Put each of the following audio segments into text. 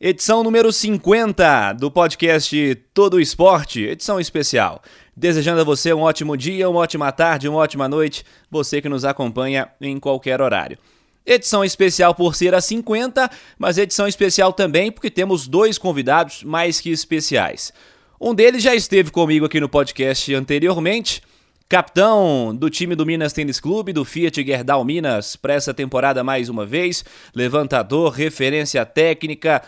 edição número 50 do podcast Todo Esporte, edição especial. Desejando a você um ótimo dia, uma ótima tarde, uma ótima noite, você que nos acompanha em qualquer horário. Edição especial por ser a 50, mas edição especial também porque temos dois convidados mais que especiais. Um deles já esteve comigo aqui no podcast anteriormente, Capitão do time do Minas Tênis Clube, do Fiat Gerdau Minas, para essa temporada mais uma vez. Levantador, referência técnica,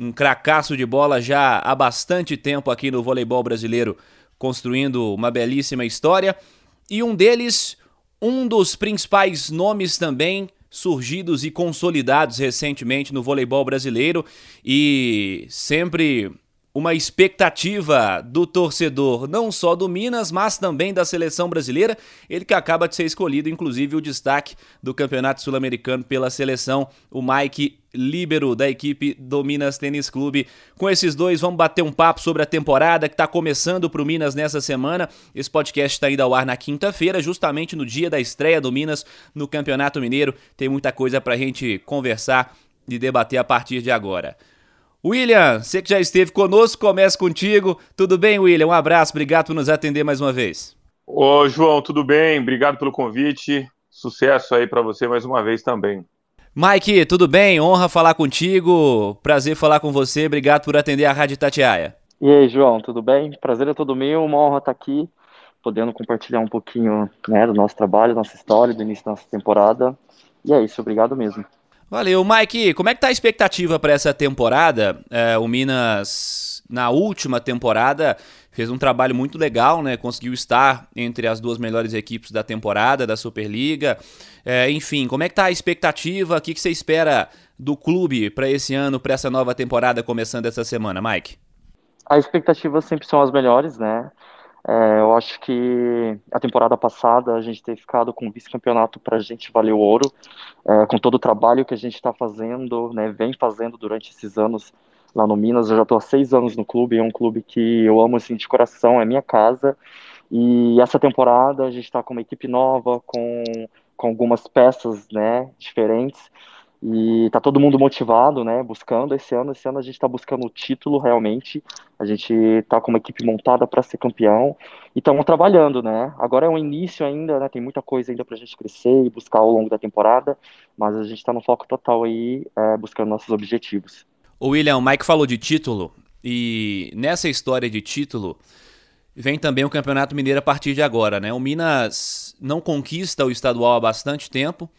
um cracaço de bola já há bastante tempo aqui no voleibol brasileiro, construindo uma belíssima história. E um deles, um dos principais nomes também surgidos e consolidados recentemente no voleibol brasileiro e sempre uma expectativa do torcedor, não só do Minas, mas também da seleção brasileira. Ele que acaba de ser escolhido, inclusive, o destaque do Campeonato Sul-Americano pela seleção, o Mike Líbero, da equipe do Minas Tênis Clube. Com esses dois, vamos bater um papo sobre a temporada que está começando para o Minas nessa semana. Esse podcast está indo ao ar na quinta-feira, justamente no dia da estreia do Minas no Campeonato Mineiro. Tem muita coisa para a gente conversar e debater a partir de agora. William, você que já esteve conosco, começa contigo. Tudo bem, William? Um abraço, obrigado por nos atender mais uma vez. Ô, João, tudo bem? Obrigado pelo convite. Sucesso aí para você mais uma vez também. Mike, tudo bem? Honra falar contigo. Prazer falar com você. Obrigado por atender a Rádio Tatiaia. E aí, João, tudo bem? Prazer é todo meu. Uma honra estar aqui, podendo compartilhar um pouquinho né, do nosso trabalho, nossa história, do início da nossa temporada. E é isso, obrigado mesmo. Valeu. Mike, como é que tá a expectativa para essa temporada? É, o Minas, na última temporada, fez um trabalho muito legal, né? Conseguiu estar entre as duas melhores equipes da temporada, da Superliga. É, enfim, como é que tá a expectativa? O que, que você espera do clube para esse ano, para essa nova temporada começando essa semana, Mike? As expectativas sempre são as melhores, né? É, eu acho que a temporada passada a gente ter ficado com vice-campeonato para a gente valeu ouro, é, com todo o trabalho que a gente está fazendo, né, vem fazendo durante esses anos lá no Minas. Eu já estou há seis anos no clube, é um clube que eu amo assim de coração, é minha casa. E essa temporada a gente está com uma equipe nova, com, com algumas peças né, diferentes. E tá todo mundo motivado, né? Buscando esse ano. Esse ano a gente está buscando o título realmente. A gente tá com uma equipe montada para ser campeão e estamos trabalhando, né? Agora é um início ainda, né? Tem muita coisa ainda para a gente crescer e buscar ao longo da temporada, mas a gente está no foco total aí, é, buscando nossos objetivos. O William, o Mike falou de título e nessa história de título vem também o Campeonato Mineiro a partir de agora, né? O Minas não conquista o estadual há bastante tempo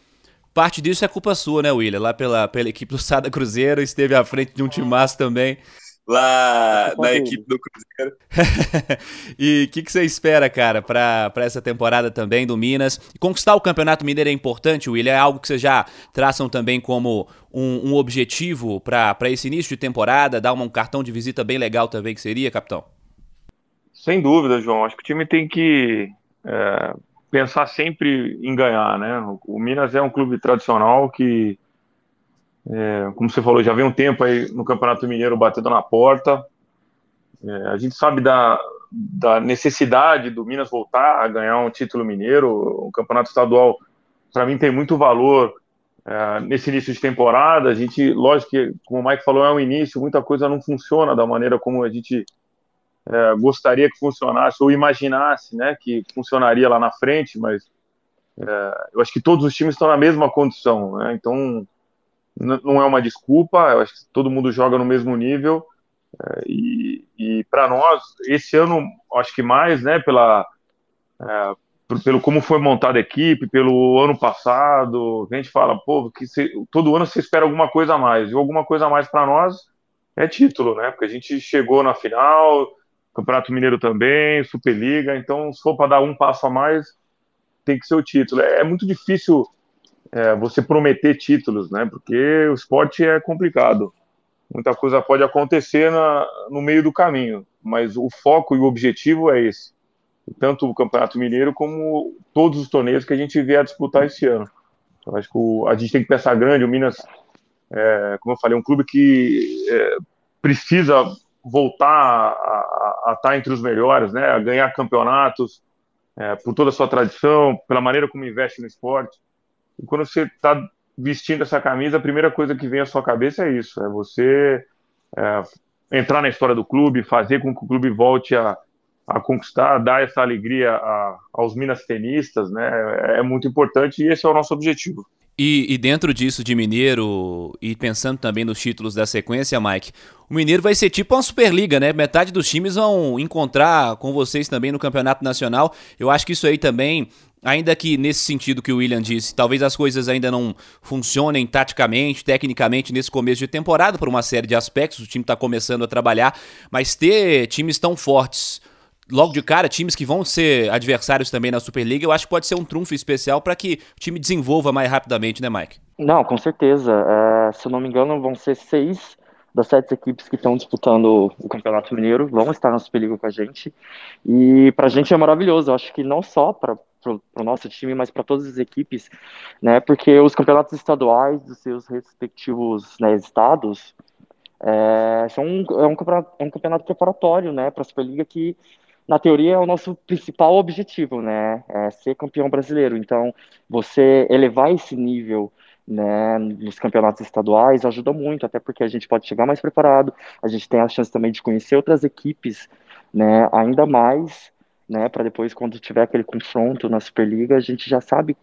Parte disso é culpa sua, né, William? Lá pela, pela equipe do Sada Cruzeiro, esteve à frente de um timaço também. Lá na equipe do Cruzeiro. e o que, que, você espera, cara, para essa temporada também do Minas? Conquistar o Campeonato Mineiro é importante, William? É algo que vocês já traçam também como um, um objetivo para esse início de temporada? Dar um cartão de visita bem legal também que seria, capitão? Sem dúvida, João. Acho que o time tem que é pensar sempre em ganhar, né? O Minas é um clube tradicional que, é, como você falou, já vem um tempo aí no Campeonato Mineiro batendo na porta. É, a gente sabe da, da necessidade do Minas voltar a ganhar um título mineiro. O Campeonato Estadual, para mim, tem muito valor é, nesse início de temporada. A gente, lógico que, como o Mike falou, é um início, muita coisa não funciona da maneira como a gente é, gostaria que funcionasse ou imaginasse né, que funcionaria lá na frente, mas é, eu acho que todos os times estão na mesma condição, né, então não é uma desculpa, eu acho que todo mundo joga no mesmo nível é, e, e para nós, esse ano, acho que mais, né, pela, é, pelo como foi montada a equipe, pelo ano passado, a gente fala, pô, que todo ano você espera alguma coisa a mais, e alguma coisa a mais para nós é título, né, porque a gente chegou na final, Campeonato Mineiro também, Superliga. Então, se for para dar um passo a mais, tem que ser o título. É, é muito difícil é, você prometer títulos, né? Porque o esporte é complicado. muita coisa pode acontecer na, no meio do caminho, mas o foco e o objetivo é esse. Tanto o Campeonato Mineiro como todos os torneios que a gente vier a disputar esse ano. Eu acho que o, a gente tem que pensar grande. O Minas, é, como eu falei, é um clube que é, precisa voltar a, estar entre os melhores, né? A ganhar campeonatos, é, por toda a sua tradição, pela maneira como investe no esporte. E quando você está vestindo essa camisa, a primeira coisa que vem à sua cabeça é isso: é você é, entrar na história do clube, fazer com que o clube volte a, a conquistar, dar essa alegria a, aos minas tenistas, né? É, é muito importante e esse é o nosso objetivo. E, e, dentro disso de Mineiro, e pensando também nos títulos da sequência, Mike, o Mineiro vai ser tipo uma Superliga, né? Metade dos times vão encontrar com vocês também no Campeonato Nacional. Eu acho que isso aí também, ainda que nesse sentido que o William disse, talvez as coisas ainda não funcionem taticamente, tecnicamente nesse começo de temporada, por uma série de aspectos, o time está começando a trabalhar, mas ter times tão fortes logo de cara, times que vão ser adversários também na Superliga, eu acho que pode ser um trunfo especial para que o time desenvolva mais rapidamente, né, Mike? Não, com certeza. É, se eu não me engano, vão ser seis das sete equipes que estão disputando o Campeonato Mineiro vão estar na Superliga com a gente. E para a gente é maravilhoso. Eu acho que não só para o nosso time, mas para todas as equipes, né? Porque os campeonatos estaduais dos seus respectivos né, estados é, são um, é, um campeonato, é um campeonato preparatório, né? Para a Superliga que na teoria, é o nosso principal objetivo, né? É ser campeão brasileiro. Então, você elevar esse nível né, nos campeonatos estaduais ajuda muito, até porque a gente pode chegar mais preparado, a gente tem a chance também de conhecer outras equipes, né, ainda mais, né, para depois, quando tiver aquele confronto na Superliga, a gente já sabe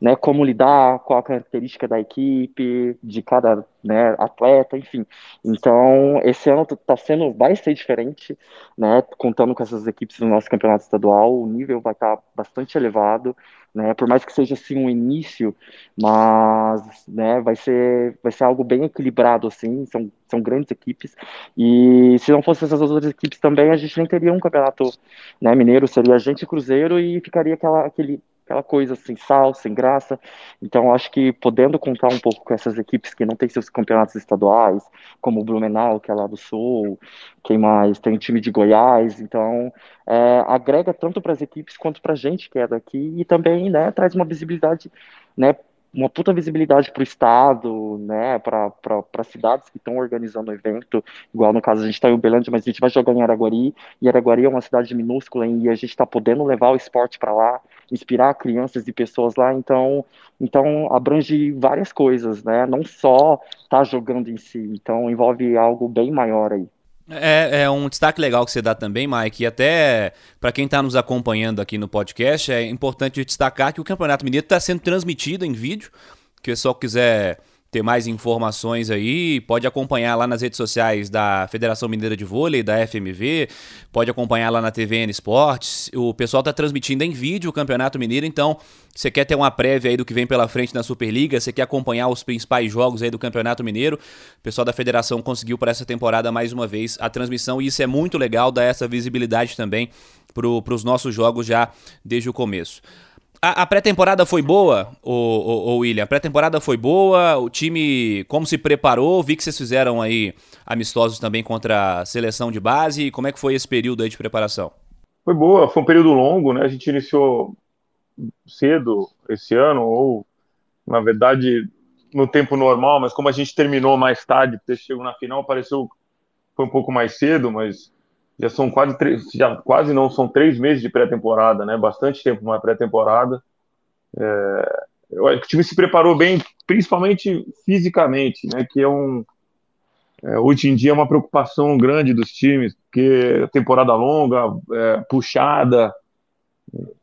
né, como lidar, qual a característica da equipe, de cada né, atleta, enfim. Então, esse ano tá sendo, vai ser diferente, né, contando com essas equipes do nosso campeonato estadual, o nível vai estar tá bastante elevado, né, por mais que seja assim um início, mas, né, vai ser, vai ser algo bem equilibrado, assim, são, são grandes equipes, e se não fossem essas outras equipes também, a gente nem teria um campeonato, né, mineiro, seria a gente Cruzeiro e ficaria aquela, aquele aquela coisa sem sal, sem graça. Então, acho que podendo contar um pouco com essas equipes que não têm seus campeonatos estaduais, como o Blumenau, que é lá do Sul, quem mais? Tem o time de Goiás. Então, é, agrega tanto para as equipes quanto para a gente que é daqui e também né, traz uma visibilidade né, uma puta visibilidade para o estado, né, para cidades que estão organizando o evento, igual no caso a gente está em Uberlândia, mas a gente vai jogar em Araguari, e Araguari é uma cidade minúscula e a gente está podendo levar o esporte para lá, inspirar crianças e pessoas lá, então, então abrange várias coisas, né, não só tá jogando em si, então envolve algo bem maior aí. É, é, um destaque legal que você dá também, Mike, e até para quem está nos acompanhando aqui no podcast, é importante destacar que o Campeonato Mineiro está sendo transmitido em vídeo, que só quiser ter mais informações aí, pode acompanhar lá nas redes sociais da Federação Mineira de Vôlei, da FMV, pode acompanhar lá na TVN Esportes. O pessoal está transmitindo em vídeo o Campeonato Mineiro, então você quer ter uma prévia aí do que vem pela frente na Superliga, você quer acompanhar os principais jogos aí do Campeonato Mineiro, o pessoal da federação conseguiu para essa temporada mais uma vez a transmissão e isso é muito legal, dá essa visibilidade também para os nossos jogos já desde o começo. A, a pré-temporada foi boa, o, William? A pré-temporada foi boa, o time como se preparou? Vi que vocês fizeram aí amistosos também contra a seleção de base. Como é que foi esse período aí de preparação? Foi boa, foi um período longo, né? A gente iniciou cedo esse ano, ou na verdade no tempo normal, mas como a gente terminou mais tarde, porque chegou na final, pareceu foi um pouco mais cedo, mas já são quase três, já quase não são três meses de pré-temporada, né? Bastante tempo uma pré-temporada. É, o time se preparou bem, principalmente fisicamente, né? Que é um é, hoje em dia é uma preocupação grande dos times, porque temporada longa, é, puxada,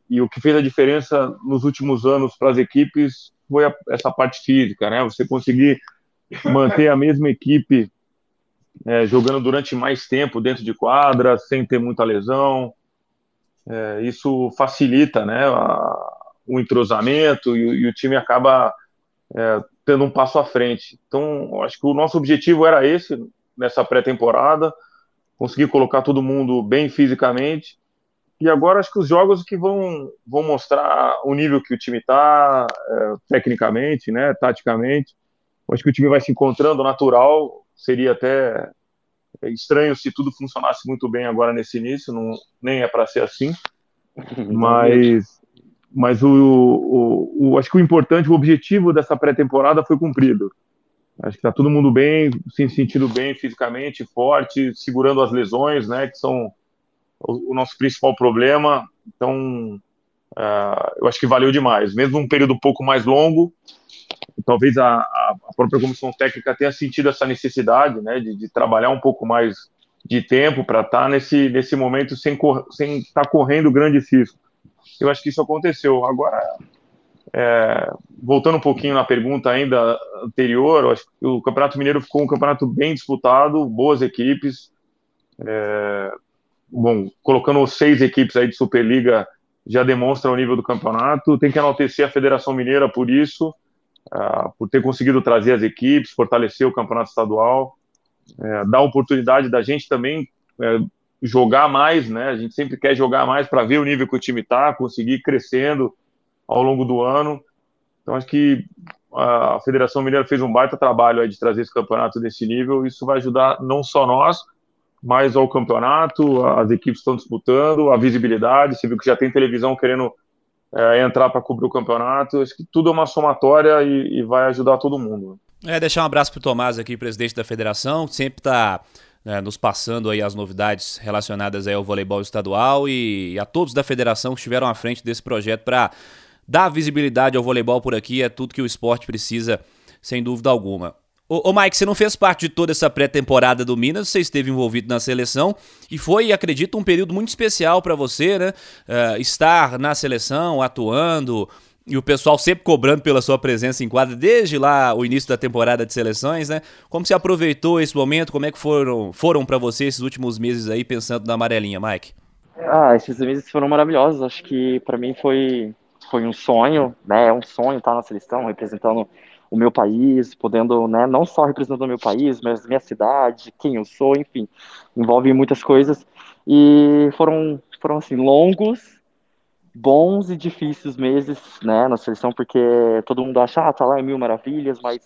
e o que fez a diferença nos últimos anos para as equipes foi a, essa parte física, né? Você conseguir manter a mesma equipe é, jogando durante mais tempo dentro de quadra, sem ter muita lesão. É, isso facilita né, a, o entrosamento e, e, o time acaba é, tendo um passo à frente. Então, acho que o nosso objetivo era esse nessa pré-temporada, conseguir colocar todo mundo bem fisicamente. E agora acho que os jogos que vão, vão mostrar o nível que o time está, é, tecnicamente, né, taticamente. Acho que o time vai se encontrando natural seria até estranho se tudo funcionasse muito bem agora nesse início, não, nem é para ser assim, mas, mas o, o, o, acho que o importante, o objetivo dessa pré-temporada foi cumprido. Acho que está todo mundo bem, se sentindo bem fisicamente, forte, segurando as lesões, né, que são o, o nosso principal problema. Então, uh, eu acho que valeu demais. Mesmo um período um pouco mais longo, talvez a, a, própria comissão técnica tenha sentido essa necessidade, né, de, de trabalhar um pouco mais de tempo para estar tá nesse, nesse momento sem estar sem tá correndo grandes riscos. Eu acho que isso aconteceu. Agora, é, voltando um pouquinho na pergunta ainda anterior, acho que o Campeonato Mineiro ficou um campeonato bem disputado, boas equipes. É, bom, colocando seis equipes aí de Superliga já demonstra o nível do campeonato. Tem que enaltecer a Federação Mineira por isso, uh, por ter conseguido trazer as equipes, fortalecer o campeonato estadual, uh, dar oportunidade da gente também uh, jogar mais, né? A gente sempre quer jogar mais para ver o nível que o time está, conseguir ir crescendo ao longo do ano. Então, acho que a Federação Mineira fez um baita trabalho de trazer esse campeonato desse nível. Isso vai ajudar não só nós, mas ao campeonato, as equipes estão disputando, a visibilidade. Você viu que já tem televisão querendo é, entrar para cobrir o campeonato. Acho que tudo é uma somatória e, e vai ajudar todo mundo. É, deixar um abraço para o Tomás aqui, presidente da federação, que sempre está né, nos passando aí as novidades relacionadas aí ao voleibol estadual e, e a todos da federação que estiveram à frente desse projeto para dar visibilidade ao voleibol por aqui, é tudo que o esporte precisa, sem dúvida alguma. Ô, ô Mike, você não fez parte de toda essa pré-temporada do Minas, você esteve envolvido na seleção e foi, acredito, um período muito especial para você, né? Uh, estar na seleção, atuando, e o pessoal sempre cobrando pela sua presença em quadra desde lá o início da temporada de seleções, né? Como você aproveitou esse momento? Como é que foram, foram para você esses últimos meses aí pensando na amarelinha, Mike? Ah, esses meses foram maravilhosos. Acho que para mim foi foi um sonho, né? É um sonho estar na seleção, representando o meu país, podendo, né, não só representando o meu país, mas minha cidade, quem eu sou, enfim, envolve muitas coisas. E foram, foram assim, longos, bons e difíceis meses, né, na seleção, porque todo mundo acha, ah, tá lá em mil maravilhas, mas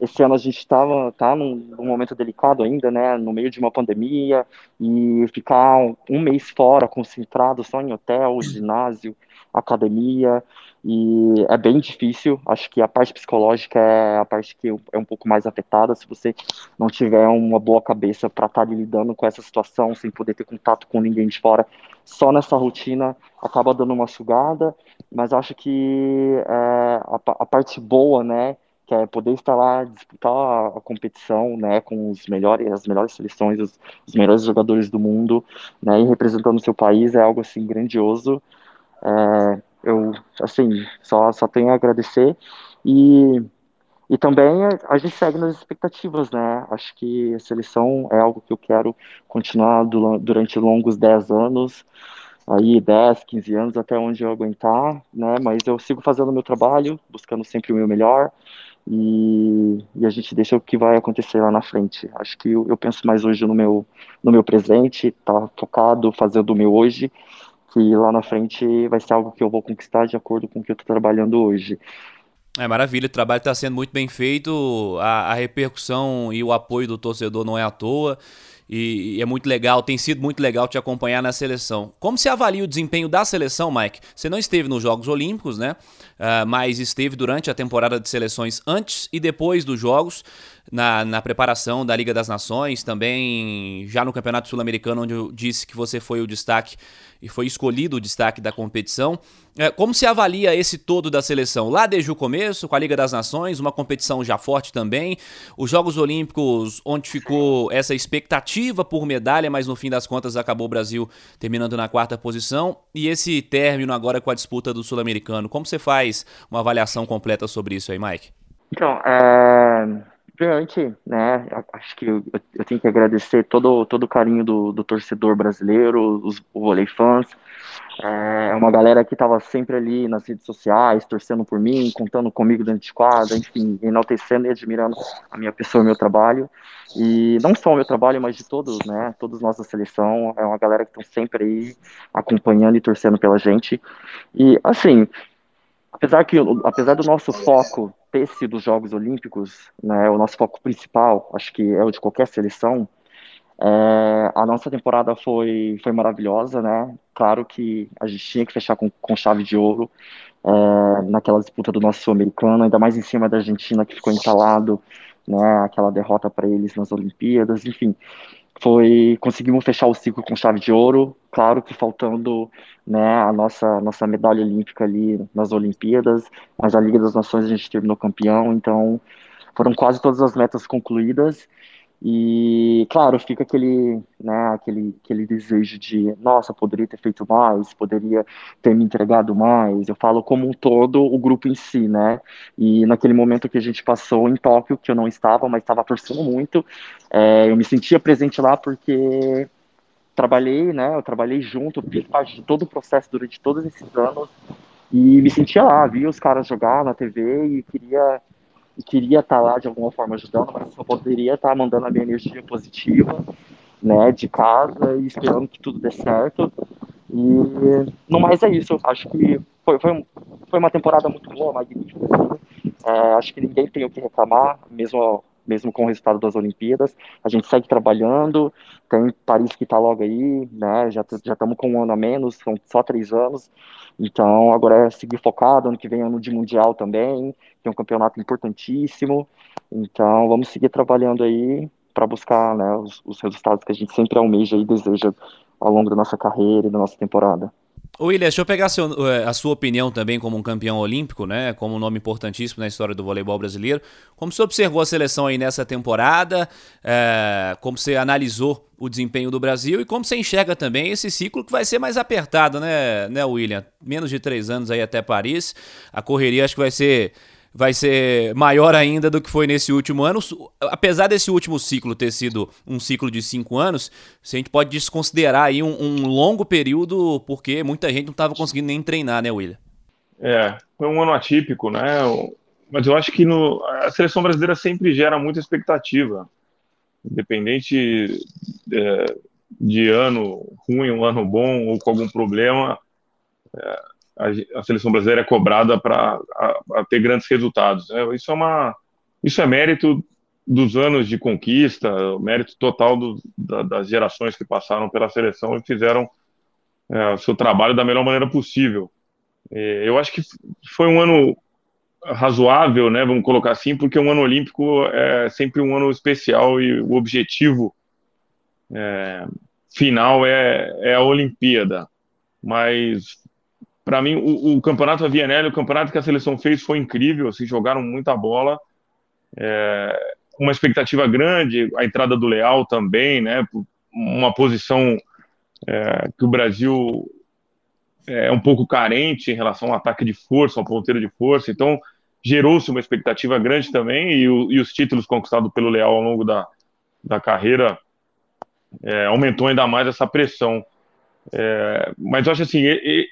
esse ano a gente estava tá num, num, momento delicado ainda, né, no meio de uma pandemia, e ficar um, um mês fora, concentrado só em hotel, ginásio, academia, e é bem difícil. Acho que a parte psicológica é a parte que é um pouco mais afetada. Se você não tiver uma boa cabeça para estar tá lidando com essa situação, sem poder ter contato com ninguém de fora, só nessa rotina acaba dando uma sugada. Mas acho que é, a, a, parte boa, né, que é poder estar lá disputar a competição, né, com os melhores, as melhores seleções, os, os melhores jogadores do mundo, né, e representando o seu país é algo assim grandioso. É, eu, assim, só, só tenho a agradecer e, e também a gente segue nas expectativas, né? Acho que a seleção é algo que eu quero continuar durante longos 10 anos, aí 10, 15 anos, até onde eu aguentar, né? Mas eu sigo fazendo o meu trabalho, buscando sempre o meu melhor, e, e, a gente deixa o que vai acontecer lá na frente. Acho que eu, eu penso mais hoje no meu, no meu presente, tá focado, fazendo o meu hoje, que lá na frente vai ser algo que eu vou conquistar de acordo com o que eu estou trabalhando hoje. É maravilha, o trabalho está sendo muito bem feito, a, a, repercussão e o apoio do torcedor não é à toa. E, e, é muito legal, tem sido muito legal te acompanhar na seleção. Como você avalia o desempenho da seleção, Mike? Você não esteve nos Jogos Olímpicos, né? Uh, mas esteve durante a temporada de seleções antes e depois dos Jogos na, na preparação da Liga das Nações, também já no Campeonato Sul-Americano, onde eu disse que você foi o destaque e foi escolhido o destaque da competição. É, como se avalia esse todo da seleção? Lá desde o começo, com a Liga das Nações, uma competição já forte também, os Jogos Olímpicos, onde ficou essa expectativa por medalha, mas no fim das contas acabou o Brasil terminando na quarta posição, e esse término agora com a disputa do Sul-Americano. Como você faz uma avaliação completa sobre isso aí, Mike? Então, é Primeiramente, né, acho que eu, eu, tenho que agradecer todo, todo o carinho do, do torcedor brasileiro, os vôlei fãs, é uma galera que estava sempre ali nas redes sociais, torcendo por mim, contando comigo dentro de quadra, enfim, enaltecendo e admirando a minha pessoa e o meu trabalho. E não só o meu trabalho, mas de todos, né, todos nós da seleção, é uma galera que estão sempre aí acompanhando e torcendo pela gente. E, assim, apesar que apesar do nosso foco ter sido os Jogos Olímpicos, né, o nosso foco principal, acho que é o de qualquer seleção, é, a nossa temporada foi, foi maravilhosa, né? Claro que a gente tinha que fechar com, com chave de ouro é, naquela disputa do nosso sul-americano, ainda mais em cima da Argentina que ficou entalado, né? Aquela derrota para eles nas Olimpíadas, enfim foi conseguimos fechar o ciclo com chave de ouro, claro que faltando né, a nossa nossa medalha olímpica ali nas Olimpíadas, mas a Liga das Nações a gente terminou campeão, então foram quase todas as metas concluídas e, claro, fica aquele, né, aquele, aquele desejo de, nossa, poderia ter feito mais, poderia ter me entregado mais. Eu falo como um todo, o grupo em si, né? E naquele momento que a gente passou em Tóquio, que eu não estava, mas estava torcendo muito, é, eu me sentia presente lá porque trabalhei, né? Eu trabalhei junto, fiz parte de todo o processo durante todos esses anos e me sentia lá, via os caras jogar na TV e queria e queria estar tá lá de alguma forma ajudando, mas só poderia estar tá mandando a minha energia positiva, né, de casa e esperando que tudo dê certo. E no mais é isso. Acho que foi, foi, foi uma temporada muito boa, magnífica. Assim. É, acho que ninguém tem o que reclamar, mesmo mesmo com o resultado das Olimpíadas. A gente segue trabalhando, tem Paris que está logo aí, né? Já estamos com um ano a menos, são só três anos. Então agora é seguir focado. Ano que vem é ano de mundial também, que é um campeonato importantíssimo. Então vamos seguir trabalhando aí para buscar né, os, os resultados que a gente sempre almeja e deseja ao longo da nossa carreira e da nossa temporada. William, deixa eu pegar seu, eh, a sua opinião também como um campeão olímpico, né? Como um nome importantíssimo na história do voleibol brasileiro. Como você observou a seleção aí nessa temporada? É, como você analisou o desempenho do Brasil e como você enxerga também esse ciclo que vai ser mais apertado, né, né, William? Menos de três anos aí até Paris. A correria acho que vai ser vai ser maior ainda do que foi nesse último ano. Apesar desse último ciclo ter sido um ciclo de cinco anos, a gente pode desconsiderar aí um, um longo período, porque muita gente não estava conseguindo nem treinar, né, William? É, foi um ano atípico, né? Mas eu acho que no, a seleção brasileira sempre gera muita expectativa, independente é, de ano ruim, um ano bom ou com algum problema. É, a, seleção brasileira é cobrada para ter grandes resultados. É, isso é uma isso é mérito dos anos de conquista, mérito total do, da, das gerações que passaram pela seleção e fizeram é, o seu trabalho da melhor maneira possível. É, eu acho que foi um ano razoável, né, vamos colocar assim, porque um ano olímpico é sempre um ano especial e o objetivo é, final é, é a Olimpíada. Mas para mim, o, o, campeonato Avianelli, o campeonato que a seleção fez foi incrível, assim, jogaram muita bola, é, uma expectativa grande, a entrada do Leal também, né, uma posição é, que o Brasil é um pouco carente em relação ao ataque de força, ao ponteiro de força, então gerou-se uma expectativa grande também, e, o, e, os títulos conquistados pelo Leal ao longo da, da carreira é, aumentou ainda mais essa pressão. É, mas acho assim, e, e,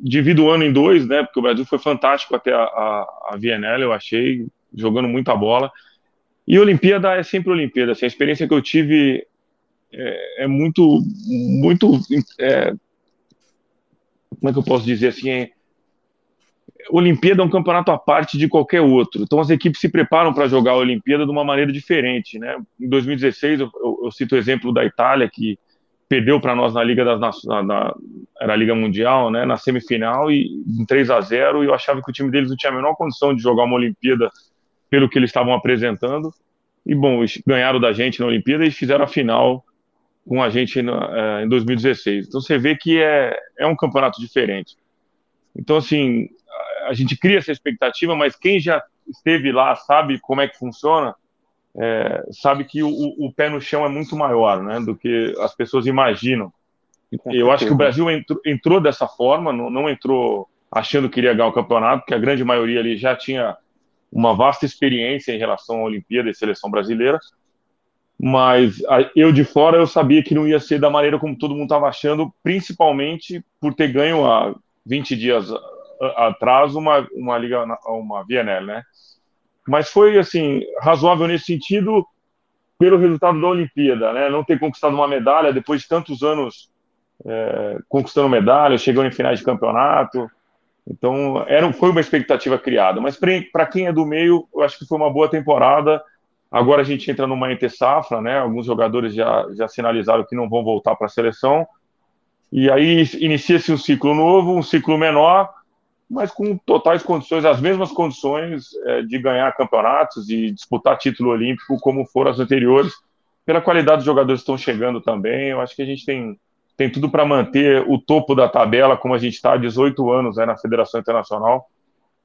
divido o ano em dois, né? Porque o Brasil foi fantástico até a, a, a VNL, eu achei, jogando muita bola. E Olimpíada é sempre Olimpíada. Assim, a experiência que eu tive é, é muito, muito. É, como é que eu posso dizer assim? É, Olimpíada é um campeonato à parte de qualquer outro. Então as equipes se preparam para jogar a Olimpíada de uma maneira diferente, né? Em 2016, eu, eu, eu cito o exemplo da Itália, que perdeu para nós na Liga das na, era a Liga Mundial, né, na semifinal e em 3 a 0 e eu achava que o time deles não tinha a menor condição de jogar uma Olimpíada pelo que eles estavam apresentando. E bom, ganharam da gente na Olimpíada e fizeram a final com a gente na, é, em 2016. Então você vê que é, é um campeonato diferente. Então assim, a gente cria essa expectativa, mas quem já esteve lá sabe como é que funciona é, sabe que o, o, pé no chão é muito maior né, do que as pessoas imaginam. Eu acho que o Brasil entrou, entrou dessa forma, não, não, entrou achando que iria ganhar o campeonato, porque a grande maioria ali já tinha uma vasta experiência em relação à Olimpíada e seleção brasileira. Mas eu de fora eu sabia que não ia ser da maneira como todo mundo estava achando, principalmente por ter ganho há 20 dias atrás uma, uma liga, uma VNL, né? Mas foi assim razoável nesse sentido pelo resultado da Olimpíada, né? Não ter conquistado uma medalha depois de tantos anos é, conquistando medalha, chegando em finais de campeonato. Então, era, foi uma expectativa criada. Mas para quem é do meio, eu acho que foi uma boa temporada. Agora a gente entra numa entre safra, né? Alguns jogadores já, já sinalizaram que não vão voltar para a seleção. E aí inicia-se um ciclo novo, um ciclo menor, mas com totais condições, as mesmas condições é, de ganhar campeonatos e disputar título olímpico como foram as anteriores. Pela qualidade dos jogadores que estão chegando também, eu acho que a gente tem tem tudo para manter o topo da tabela, como a gente está há 18 anos né, na Federação Internacional,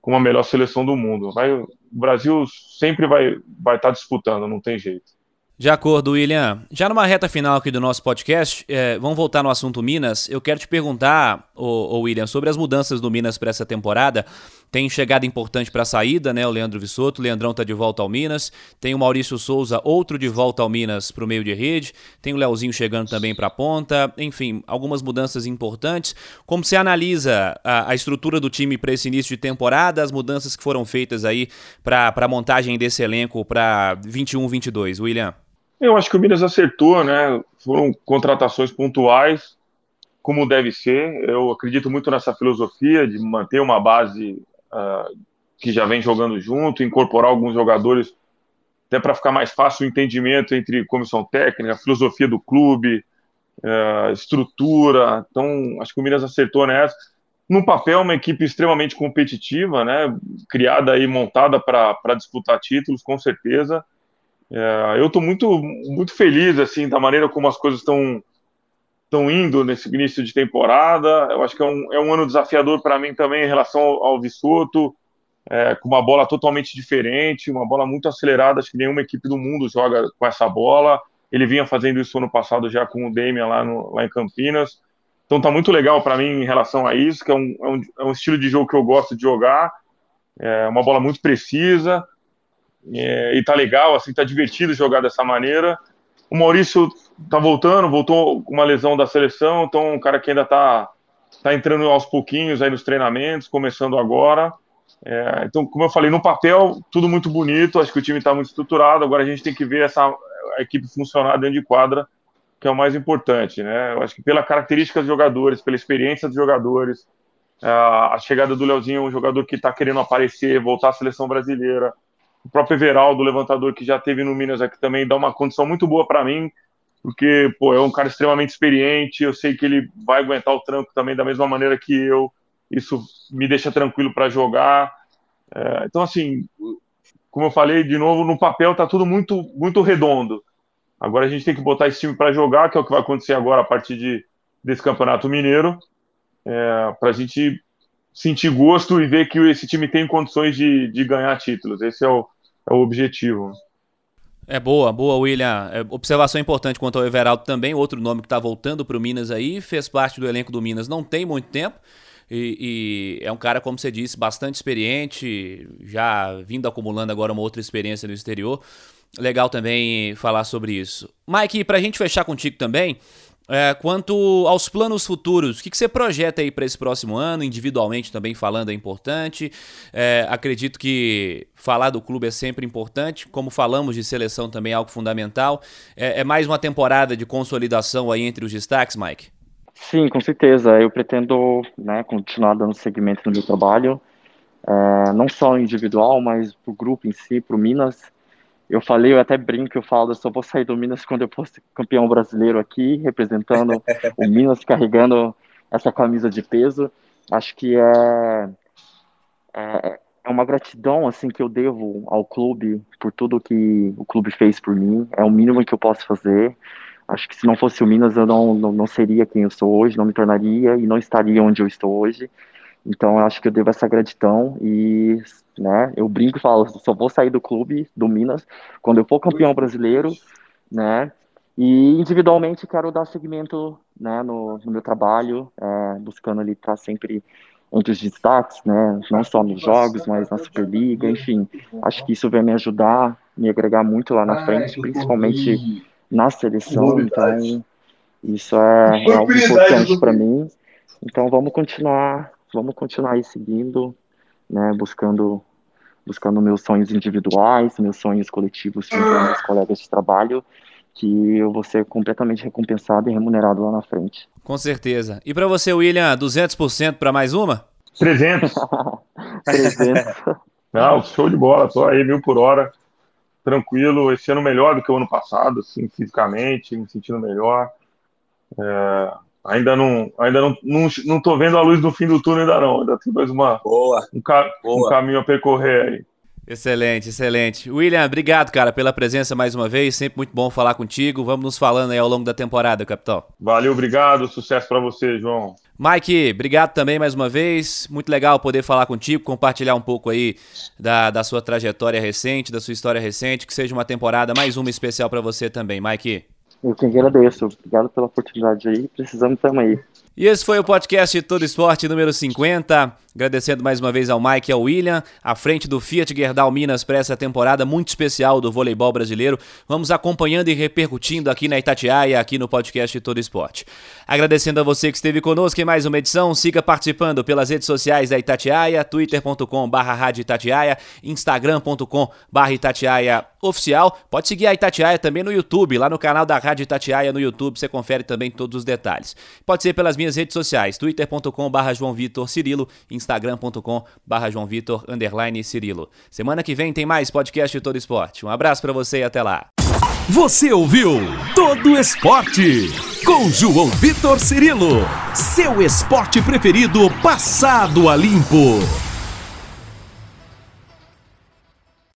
com a melhor seleção do mundo. Vai, o Brasil sempre vai estar vai tá disputando, não tem jeito. De acordo, William. Já numa reta final aqui do nosso podcast, é, vamos voltar no assunto Minas. Eu quero te perguntar, ô, ô William, sobre as mudanças do Minas para essa temporada. Tem chegada importante para a saída, né? O Leandro Vissoto, o Leandrão tá de volta ao Minas. Tem o Maurício Souza, outro de volta ao Minas para o meio de rede. Tem o Leozinho chegando também para a ponta. Enfim, algumas mudanças importantes. Como você analisa a, a estrutura do time para esse início de temporada, as mudanças que foram feitas aí para a montagem desse elenco para 21-22, William? Eu acho que o Minas acertou, né? Foram contratações pontuais, como deve ser. Eu acredito muito nessa filosofia de manter uma base uh, que já vem jogando junto, incorporar alguns jogadores até para ficar mais fácil o entendimento entre comissão técnica, filosofia do clube, uh, estrutura. Então, acho que o Minas acertou nessa. No papel, uma equipe extremamente competitiva, né? Criada e montada para disputar títulos, com certeza. É, eu estou muito, muito feliz assim da maneira como as coisas estão estão indo nesse início de temporada. Eu acho que é um, é um ano desafiador para mim também em relação ao, ao Vissoto, é, com uma bola totalmente diferente, uma bola muito acelerada. Acho que nenhuma equipe do mundo joga com essa bola. Ele vinha fazendo isso ano passado já com o Damian lá, no, lá em Campinas. Então tá muito legal para mim em relação a isso, que é um, é um, é um estilo de jogo que eu gosto de jogar. É uma bola muito precisa. É, e tá legal, assim, tá divertido jogar dessa maneira. O Maurício tá voltando, voltou com uma lesão da seleção, então um cara que ainda tá, tá entrando aos pouquinhos aí nos treinamentos, começando agora. É, então, como eu falei, no papel, tudo muito bonito, acho que o time está muito estruturado, agora a gente tem que ver essa equipe funcionar dentro de quadra, que é o mais importante, né? Eu acho que pela característica dos jogadores, pela experiência dos jogadores, a chegada do Leozinho, um jogador que está querendo aparecer, voltar à seleção brasileira, o próprio Everaldo, levantador que já teve no Minas aqui também, dá uma condição muito boa para mim, porque pô, é um cara extremamente experiente, eu sei que ele vai aguentar o tranco também da mesma maneira que eu, isso me deixa tranquilo para jogar. É, então, assim, como eu falei, de novo, no papel tá tudo muito, muito redondo. Agora a gente tem que botar esse time para jogar, que é o que vai acontecer agora a partir de, desse Campeonato Mineiro, é, para a gente sentir gosto e ver que esse time tem condições de, de ganhar títulos. Esse é o, é o objetivo. É boa, boa, William. É, observação importante quanto ao Everaldo também, outro nome que está voltando para o Minas aí, fez parte do elenco do Minas não tem muito tempo. E, e, é um cara, como você disse, bastante experiente, já vindo acumulando agora uma outra experiência no exterior. Legal também falar sobre isso. Mike, para a gente fechar contigo também, é, quanto aos planos futuros, o que, que você projeta aí para esse próximo ano, individualmente também falando é importante. É, acredito que falar do clube é sempre importante, como falamos de seleção também é algo fundamental. É, é mais uma temporada de consolidação aí entre os destaques, Mike? Sim, com certeza. Eu pretendo né, continuar dando seguimento no meu trabalho, é, não só individual, mas para o grupo em si, para o Minas. Eu falei, eu até brinco, eu falo, eu só vou sair do Minas quando eu for campeão brasileiro aqui, representando o Minas, carregando essa camisa de peso. Acho que é, é, é uma gratidão assim que eu devo ao clube por tudo que o clube fez por mim. É o mínimo que eu posso fazer. Acho que se não fosse o Minas, eu não, não, não seria quem eu sou hoje, não me tornaria e não estaria onde eu estou hoje. Então, eu acho que eu devo essa gratidão e né? Eu brinco e falo, só vou sair do clube do Minas quando eu for campeão brasileiro, né? E individualmente quero dar seguimento, né, no, no meu trabalho, é, buscando ali estar sempre entre os destaques, né? Não só nos jogos, mas na Superliga, enfim. Acho que isso vai me ajudar, me agregar muito lá na frente, principalmente na seleção. Então, isso é, é algo importante para mim. Então, vamos continuar, vamos continuar aí seguindo, né? Buscando buscando meus sonhos individuais, meus sonhos coletivos com meus colegas de trabalho, que eu vou ser completamente recompensado e remunerado lá na frente. Com certeza. E para você, William, 200% para mais uma? 300. 300. Não, show de bola, tô aí mil por hora, tranquilo. Esse ano melhor do que o ano passado, assim, fisicamente, me sentindo melhor. É, ainda não, ainda não, não, não tô vendo a luz do fim do túnel ainda não. Ainda tem mais uma, Boa. um, ca, Boa. um caminho a percorrer aí. Excelente, excelente. William, obrigado, cara, pela presença mais uma vez. Sempre muito bom falar contigo. Vamos nos falando aí ao longo da temporada, capitão. Valeu, obrigado. Sucesso para você, João. Mike, obrigado também mais uma vez. Muito legal poder falar contigo, compartilhar um pouco aí da, da sua trajetória recente, da sua história recente. Que seja uma temporada mais uma especial para você também, Mike. Eu que agradeço. Obrigado pela oportunidade aí. Precisamos também. E esse foi o podcast Todo Esporte número 50. Agradecendo mais uma vez ao Mike e ao William, à frente do Fiat Gerdau Minas para essa temporada muito especial do voleibol brasileiro. Vamos acompanhando e repercutindo aqui na Itatiaia, aqui no podcast Todo Esporte. Agradecendo a você que esteve conosco em mais uma edição. Siga participando pelas redes sociais da Itatiaia, twitter.com.br Itatiaia, instagram.com.br Itatiaia oficial. Pode seguir a Itatiaia também no YouTube, lá no canal da Rádio Itatiaia no YouTube, você confere também todos os detalhes. Pode ser pelas minhas redes sociais, twitter.com.br João Vitor Cirilo, instagram.com.br João Vitor underline Cirilo. Semana que vem tem mais podcast Todo Esporte. Um abraço para você e até lá. Você ouviu Todo Esporte com João Vitor Cirilo, seu esporte preferido passado a limpo.